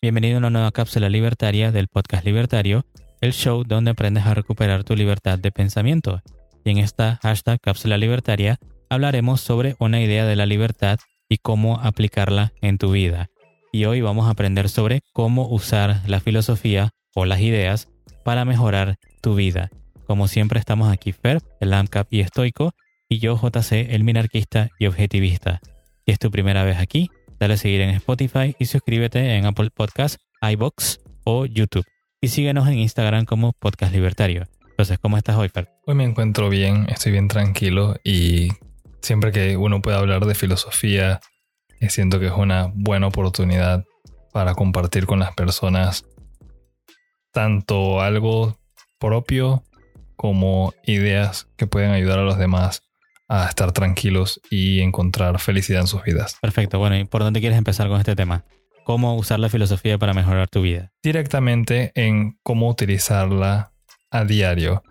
Bienvenido a una nueva cápsula libertaria del podcast libertario, el show donde aprendes a recuperar tu libertad de pensamiento. Y en esta hashtag cápsula libertaria hablaremos sobre una idea de la libertad y cómo aplicarla en tu vida. Y hoy vamos a aprender sobre cómo usar la filosofía o las ideas para mejorar tu vida. Como siempre estamos aquí Fer, el AMCAP y estoico, y yo JC, el minarquista y objetivista. Si es tu primera vez aquí, dale a seguir en Spotify y suscríbete en Apple Podcasts, iBox o YouTube. Y síguenos en Instagram como Podcast Libertario. Entonces, ¿cómo estás hoy, Fer? Hoy me encuentro bien, estoy bien tranquilo y siempre que uno puede hablar de filosofía, eh, siento que es una buena oportunidad para compartir con las personas tanto algo propio como ideas que pueden ayudar a los demás a estar tranquilos y encontrar felicidad en sus vidas. Perfecto, bueno, ¿y por dónde quieres empezar con este tema? ¿Cómo usar la filosofía para mejorar tu vida? Directamente en cómo utilizarla a diario.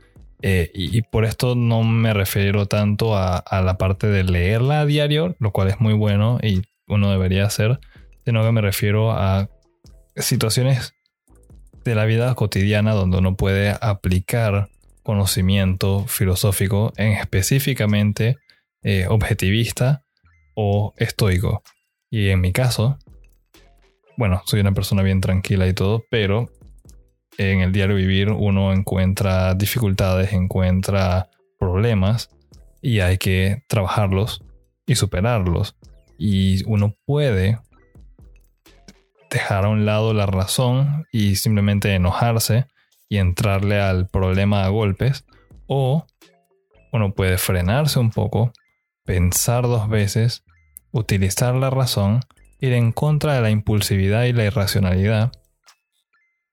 Eh, y, por esto no me refiero tanto a, a, la parte de leerla a diario, lo cual es muy bueno y uno debería hacer, sino que me refiero a situaciones de la vida cotidiana donde uno puede aplicar conocimiento filosófico en específicamente eh, objetivista o estoico. Y en mi caso, bueno, soy una persona bien tranquila y todo, pero en el diario vivir uno encuentra dificultades, encuentra problemas y hay que trabajarlos y superarlos. Y uno puede dejar a un lado la razón y simplemente enojarse y entrarle al problema a golpes. O uno puede frenarse un poco, pensar dos veces, utilizar la razón, ir en contra de la impulsividad y la irracionalidad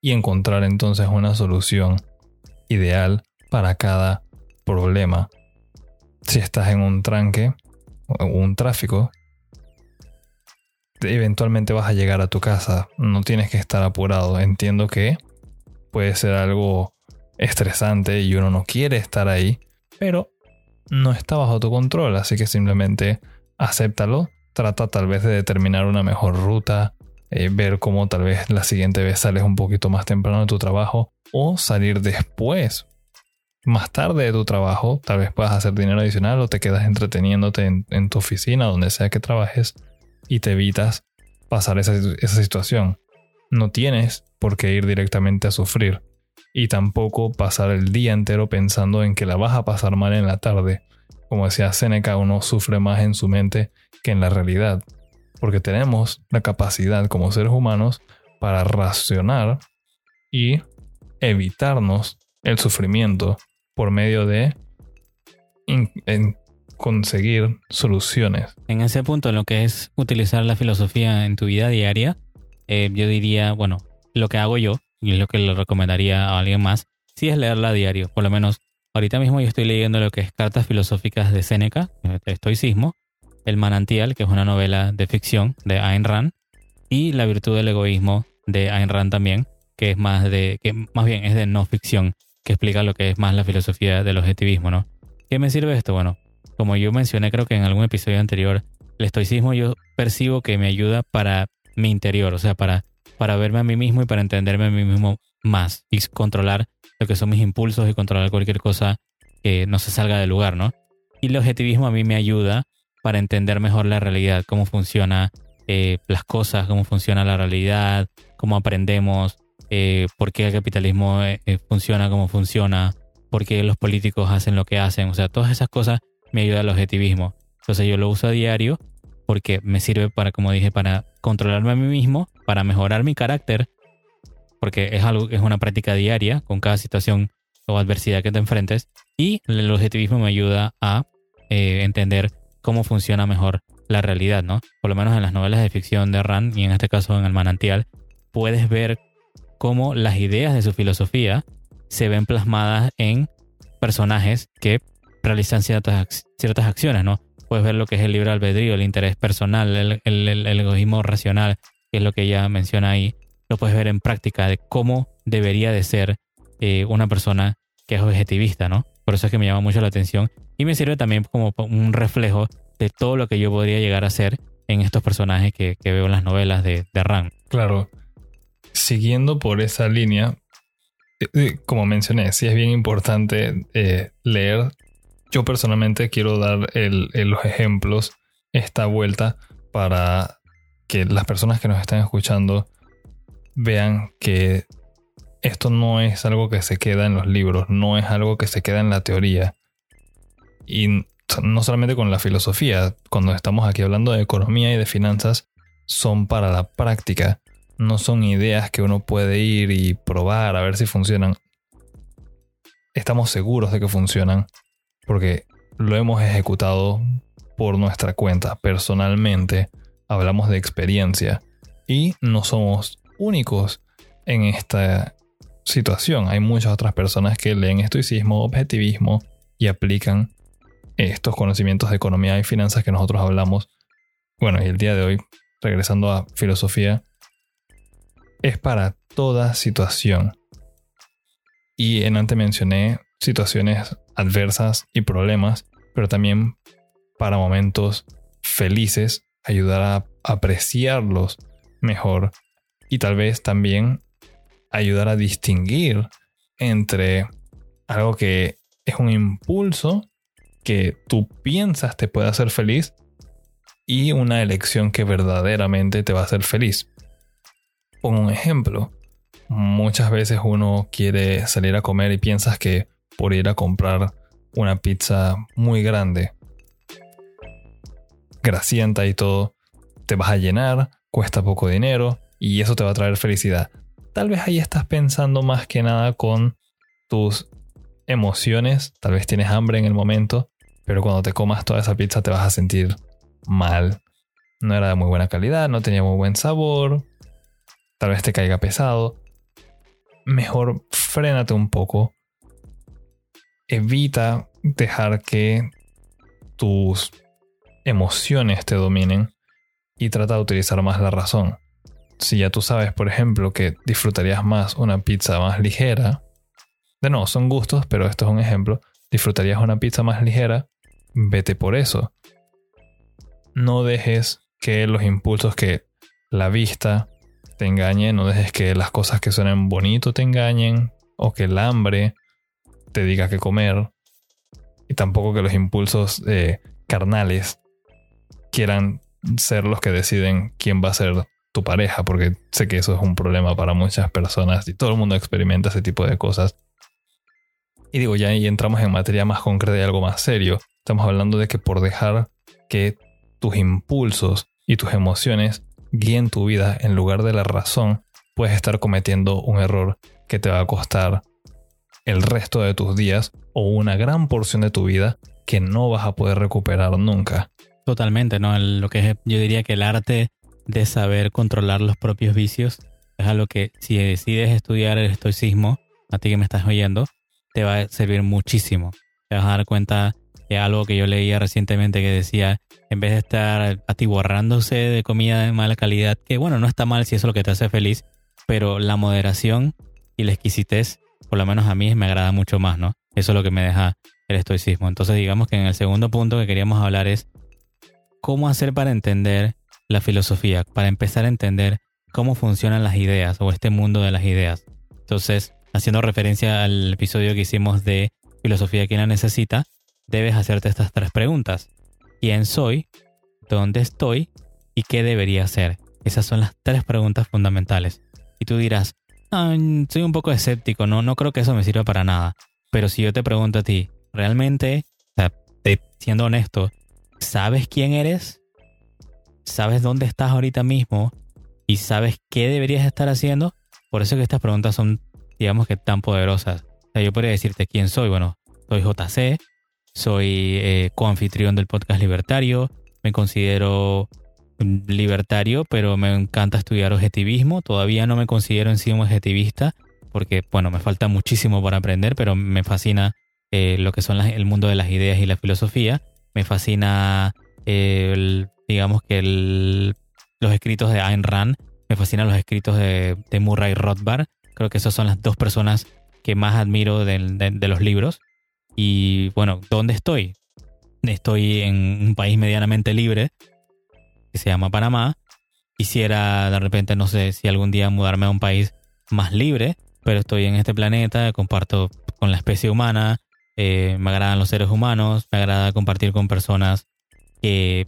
y encontrar entonces una solución ideal para cada problema. Si estás en un tranque o un tráfico, eventualmente vas a llegar a tu casa. No tienes que estar apurado. Entiendo que puede ser algo estresante y uno no quiere estar ahí, pero no está bajo tu control, así que simplemente acéptalo. Trata tal vez de determinar una mejor ruta, eh, ver cómo tal vez la siguiente vez sales un poquito más temprano de tu trabajo o salir después, más tarde de tu trabajo. Tal vez puedas hacer dinero adicional o te quedas entreteniéndote en tu oficina, donde sea que trabajes y te evitas pasar esa, situación. No tienes por qué ir directamente a sufrir y tampoco pasar el día entero pensando en que la vas a pasar mal en la tarde. Como decía Seneca, uno sufre más en su mente que en la realidad, porque tenemos la capacidad como seres humanos para racionar y evitarnos el sufrimiento por medio de conseguir soluciones. En ese punto, lo que es utilizar la filosofía en tu vida diaria, eh, yo diría, bueno, lo que hago yo, y lo que le recomendaría a alguien más, sí es leerla a diario. Por lo menos, ahorita mismo yo estoy leyendo lo que es Cartas Filosóficas de Séneca, de estoicismo, El Manantial, que es una novela de ficción de Ayn Rand, y La Virtud del Egoísmo de Ayn Rand también, que es más de, que más bien es de no ficción, que explica lo que es más la filosofía del objetivismo, ¿no? ¿Qué me sirve esto? Bueno, como yo mencioné creo que en algún episodio anterior, el estoicismo yo percibo que me ayuda para mi interior, o sea, para, para verme a mí mismo y para entenderme a mí mismo más y controlar lo que son mis impulsos y controlar cualquier cosa que no se salga del lugar, ¿no? Y el objetivismo a mí me ayuda para entender mejor la realidad, cómo funciona eh, las cosas, cómo funciona la realidad, cómo aprendemos, eh, por qué el capitalismo eh, funciona como funciona, por qué los políticos hacen lo que hacen, o sea, todas esas cosas me ayuda al objetivismo. Entonces yo lo uso a diario porque me sirve para, como dije, para controlarme a mí mismo, para mejorar mi carácter, porque es algo es una práctica diaria con cada situación o adversidad que te enfrentes. Y el objetivismo me ayuda a eh, entender cómo funciona mejor la realidad, ¿no? Por lo menos en las novelas de ficción de Rand y en este caso en El Manantial, puedes ver cómo las ideas de su filosofía se ven plasmadas en personajes que realizan ciertas, ciertas acciones, ¿no? Puedes ver lo que es el libre albedrío, el interés personal, el, egoísmo racional, que es lo que ella menciona ahí. Lo puedes ver en práctica de cómo debería de ser eh, una persona que es objetivista, ¿no? Por eso es que me llama mucho la atención y me sirve también como un reflejo de todo lo que yo podría llegar a ser en estos personajes que, veo en las novelas de, de. Claro. Siguiendo por esa línea, eh, eh, como mencioné, sí es bien importante leer. Yo personalmente quiero dar los ejemplos esta vuelta para que las personas que nos están escuchando vean que esto no es algo que se queda en los libros, no es algo que se queda en la teoría. Y no solamente con la filosofía, cuando estamos aquí hablando de economía y de finanzas, son para la práctica, no son ideas que uno puede ir y probar a ver si funcionan. Estamos seguros de que funcionan porque lo hemos ejecutado por nuestra cuenta, personalmente, hablamos de experiencia y no somos únicos en esta situación. Hay muchas otras personas que leen estoicismo, objetivismo y aplican estos conocimientos de economía y finanzas que nosotros hablamos. Bueno, y el día de hoy, regresando a filosofía, es para toda situación. Y en antes mencioné situaciones adversas y problemas, pero también para momentos felices, ayudar a apreciarlos mejor y tal vez también ayudar a distinguir entre algo que es un impulso que tú piensas te puede hacer feliz y una elección que verdaderamente te va a hacer feliz. Pongo un ejemplo. Muchas veces uno quiere salir a comer y piensas que por ir a comprar una pizza muy grande, grasienta y todo, te vas a llenar, cuesta poco dinero y eso te va a traer felicidad. Tal vez ahí estás pensando más que nada con tus emociones, tal vez tienes hambre en el momento, pero cuando te comas toda esa pizza te vas a sentir mal. No era de muy buena calidad, no tenía muy buen sabor, tal vez te caiga pesado. Mejor frénate un poco. Evita dejar que tus emociones te dominen y trata de utilizar más la razón. Si ya tú sabes, por ejemplo, que disfrutarías más una pizza más ligera, de no, son gustos, pero esto es un ejemplo, disfrutarías una pizza más ligera, vete por eso. No dejes que los impulsos que la vista te engañe, no dejes que las cosas que suenen bonito te engañen, o que el hambre te diga que comer, y tampoco que los impulsos eh, carnales quieran ser los que deciden quién va a ser tu pareja, porque sé que eso es un problema para muchas personas y todo el mundo experimenta ese tipo de cosas. Y digo, ya ahí entramos en materia más concreta y algo más serio. Estamos hablando de que por dejar que tus impulsos y tus emociones guíen tu vida en lugar de la razón, puedes estar cometiendo un error que te va a costar el resto de tus días o una gran porción de tu vida que no vas a poder recuperar nunca. Totalmente, ¿no? Lo que yo diría que el arte de saber controlar los propios vicios es algo que si decides estudiar el estoicismo, a ti que me estás oyendo, te va a servir muchísimo. Te vas a dar cuenta de algo que yo leía recientemente que decía, en vez de estar atiborrándose de comida de mala calidad, que bueno, no está mal si eso es lo que te hace feliz, pero la moderación y la exquisitez, por lo menos a mí, me agrada mucho más, ¿no? Eso es lo que me deja el estoicismo. Entonces digamos que en el segundo punto que queríamos hablar es cómo hacer para entender la filosofía, para empezar a entender cómo funcionan las ideas o este mundo de las ideas. Entonces, haciendo referencia al episodio que hicimos de filosofía quien la necesita, debes hacerte estas tres preguntas. ¿Quién soy? ¿Dónde estoy? ¿Y qué debería hacer? Esas son las tres preguntas fundamentales. Y tú dirás, soy un poco escéptico, no, no creo que eso me sirva para nada. Pero si yo te pregunto a ti, ¿realmente, siendo honesto, sabes quién eres, sabes dónde estás ahorita mismo y sabes qué deberías estar haciendo. Por eso que estas preguntas son, digamos que, tan poderosas. O sea, yo podría decirte quién soy. Bueno, soy JC, soy eh, coanfitrión del podcast Libertario, me considero libertario, pero me encanta estudiar objetivismo. Todavía no me considero en sí un objetivista, porque, bueno, me falta muchísimo para aprender, pero me fascina eh, lo que son el mundo de las ideas y la filosofía. Me fascina, el, digamos que los escritos de Ayn Rand. Me fascinan los escritos de, Murray Rothbard. Creo que esas son las dos personas que más admiro de, de los libros. Y bueno, ¿dónde estoy? Estoy en un país medianamente libre. Se llama Panamá. Quisiera de repente, no sé si algún día mudarme a un país más libre, pero estoy en este planeta, comparto con la especie humana, eh, me agradan los seres humanos, me agrada compartir con personas que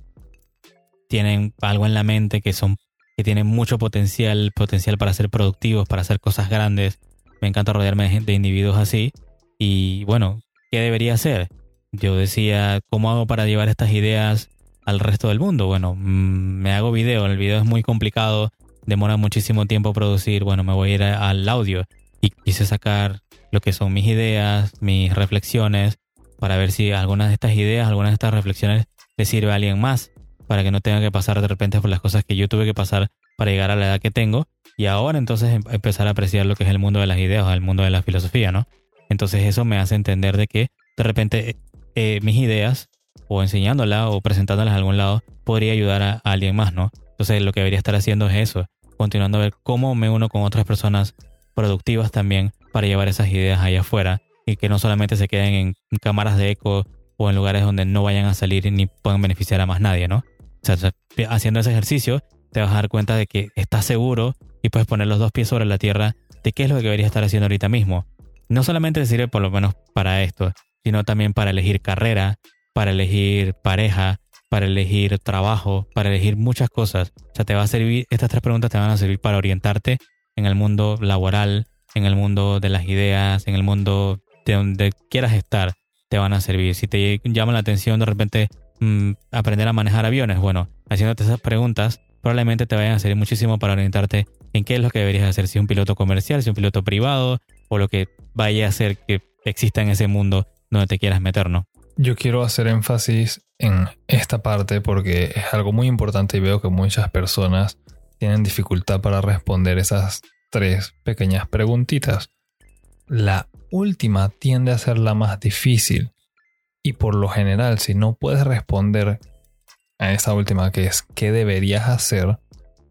tienen algo en la mente, que son que tienen mucho potencial, potencial para ser productivos, para hacer cosas grandes. Me encanta rodearme de, de individuos así. Y bueno, ¿qué debería hacer? Yo decía, ¿cómo hago para llevar estas ideas al resto del mundo? Bueno, mm, me hago video, el video es muy complicado, demora muchísimo tiempo producir, bueno, me voy a ir al audio y quise sacar lo que son mis ideas, mis reflexiones, para ver si algunas de estas ideas, algunas de estas reflexiones le sirve a alguien más, para que no tenga que pasar de repente por las cosas que yo tuve que pasar para llegar a la edad que tengo y ahora entonces em, empezar a apreciar lo que es el mundo de las ideas el mundo de la filosofía, ¿no? Entonces eso me hace entender de que de repente eh, mis ideas o enseñándolas o presentándolas a algún lado podría ayudar a, alguien más, ¿no? Entonces lo que debería estar haciendo es eso, continuando a ver cómo me uno con otras personas productivas también para llevar esas ideas allá afuera y que no solamente se queden en cámaras de eco o en lugares donde no vayan a salir ni puedan beneficiar a más nadie, ¿no? O sea, haciendo ese ejercicio te vas a dar cuenta de que estás seguro y puedes poner los dos pies sobre la tierra de qué es lo que deberías estar haciendo ahorita mismo. No solamente sirve por lo menos para esto, sino también para elegir carrera, para elegir pareja, para elegir trabajo, para elegir muchas cosas. O sea, te va a servir, estas tres preguntas te van a servir para orientarte en el mundo laboral, en el mundo de las ideas, en el mundo de donde quieras estar, te van a servir. Si te llama la atención de repente mm, aprender a manejar aviones, bueno, haciéndote esas preguntas, probablemente te vayan a servir muchísimo para orientarte en qué es lo que deberías hacer, si un piloto comercial, si un piloto privado, o lo que vaya a hacer que exista en ese mundo donde te quieras meter, ¿no? Yo quiero hacer énfasis en esta parte porque es algo muy importante y veo que muchas personas tienen dificultad para responder esas tres pequeñas preguntitas. La última tiende a ser la más difícil y por lo general si no puedes responder a esa última que es ¿qué deberías hacer?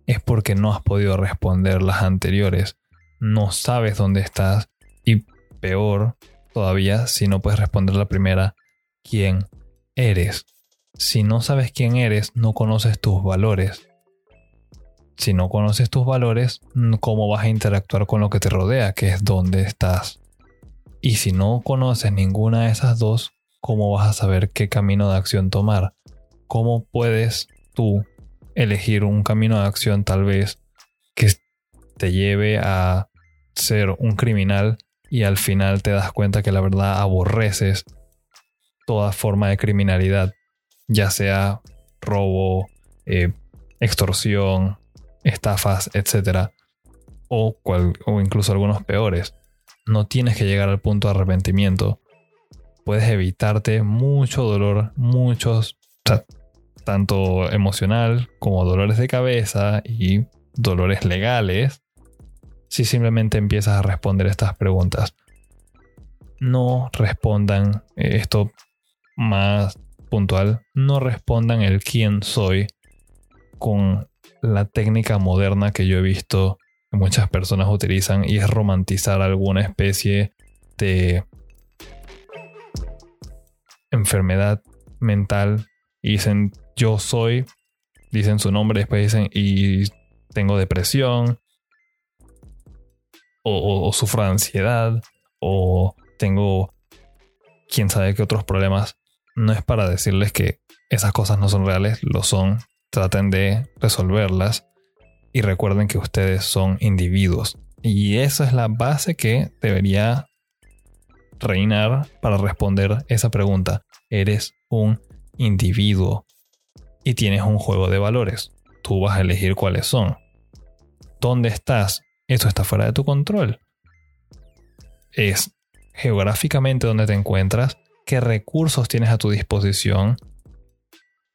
es porque no has podido responder las anteriores. No sabes dónde estás y peor, todavía si no puedes responder la primera, quién eres. Si no sabes quién eres, no conoces tus valores. Si no conoces tus valores, ¿cómo vas a interactuar con lo que te rodea, que es dónde estás? Y si no conoces ninguna de esas dos, ¿cómo vas a saber qué camino de acción tomar? ¿Cómo puedes tú elegir un camino de acción tal vez que te lleve a ser un criminal y al final te das cuenta que la verdad aborreces toda forma de criminalidad, ya sea robo, eh, extorsión, estafas, etc. O, o incluso algunos peores. No tienes que llegar al punto de arrepentimiento. Puedes evitarte mucho dolor, muchos, tanto emocional como dolores de cabeza y dolores legales si simplemente empiezas a responder estas preguntas. No respondan eh, esto más puntual, no respondan el quién soy con la técnica moderna que yo he visto que muchas personas utilizan y es romantizar alguna especie de enfermedad mental y dicen yo soy, dicen su nombre, después dicen y tengo depresión o, sufro de ansiedad o tengo quién sabe qué otros problemas. No es para decirles que esas cosas no son reales, lo son. Traten de resolverlas y recuerden que ustedes son individuos. Y esa es la base que debería reinar para responder esa pregunta. Eres un individuo y tienes un juego de valores. Tú vas a elegir cuáles son. ¿Dónde estás? Eso está fuera de tu control. Es geográficamente donde te encuentras, qué recursos tienes a tu disposición,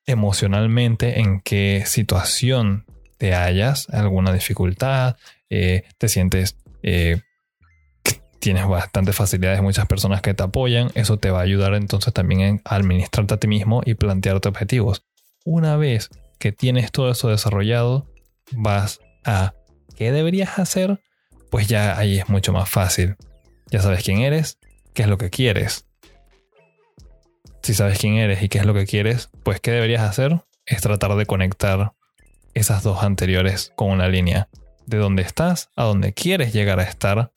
emocionalmente en qué situación te hallas, alguna dificultad, eh, te sientes eh, tienes bastantes facilidades, muchas personas que te apoyan, eso te va a ayudar entonces también a administrarte a ti mismo y plantearte objetivos. Una vez que tienes todo eso desarrollado, vas a ¿qué deberías hacer? Pues ya ahí es mucho más fácil. Ya sabes quién eres, qué es lo que quieres. Si sabes quién eres y qué es lo que quieres, pues ¿qué deberías hacer? Es tratar de conectar esas dos anteriores con una línea. De donde estás a donde quieres llegar a estar,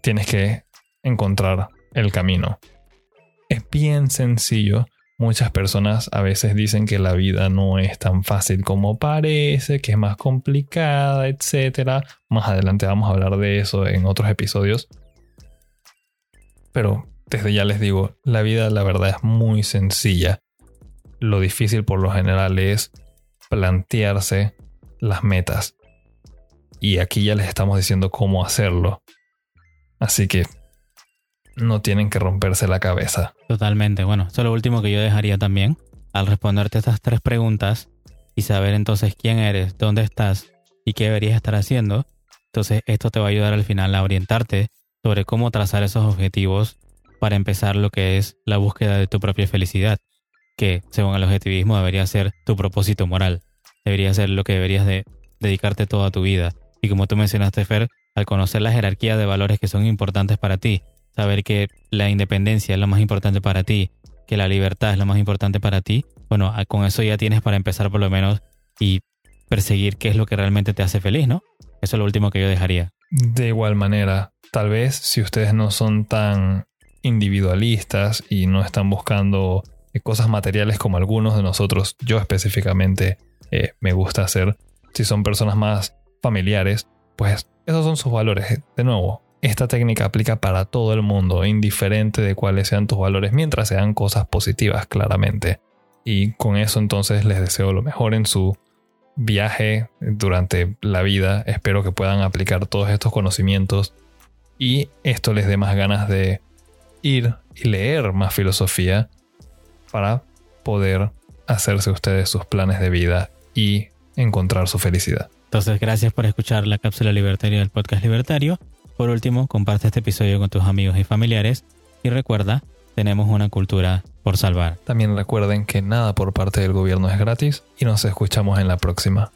tienes que encontrar el camino. Es bien sencillo. Muchas personas a veces dicen que la vida no es tan fácil como parece, que es más complicada, etc. Más adelante vamos a hablar de eso en otros episodios. Pero desde ya les digo, la vida la verdad es muy sencilla. Lo difícil por lo general es plantearse las metas. Y aquí ya les estamos diciendo cómo hacerlo. Así que no tienen que romperse la cabeza. Totalmente. Bueno, eso es lo último que yo dejaría también. Al responderte estas tres preguntas y saber entonces quién eres, dónde estás y qué deberías estar haciendo, entonces esto te va a ayudar al final a orientarte sobre cómo trazar esos objetivos para empezar lo que es la búsqueda de tu propia felicidad, que según el objetivismo debería ser tu propósito moral, debería ser lo que deberías de dedicarte toda tu vida. Y como tú mencionaste, Fer, al conocer la jerarquía de valores que son importantes para ti, saber que la independencia es lo más importante para ti, que la libertad es lo más importante para ti, bueno, con eso ya tienes para empezar por lo menos y perseguir qué es lo que realmente te hace feliz, ¿no? Eso es lo último que yo dejaría. De igual manera, tal vez si ustedes no son tan individualistas y no están buscando eh, cosas materiales como algunos de nosotros, yo específicamente eh, me gusta hacer, si son personas más familiares, pues esos son sus valores. De nuevo, esta técnica aplica para todo el mundo, indiferente de cuáles sean tus valores, mientras sean cosas positivas, claramente. Y con eso entonces les deseo lo mejor en su viaje durante la vida. Espero que puedan aplicar todos estos conocimientos y esto les dé más ganas de ir y leer más filosofía para poder hacerse ustedes sus planes de vida y encontrar su felicidad. Entonces, gracias por escuchar la cápsula libertaria del podcast libertario. Por último, comparte este episodio con tus amigos y familiares y recuerda, tenemos una cultura por salvar. También recuerden que nada por parte del gobierno es gratis y nos escuchamos en la próxima.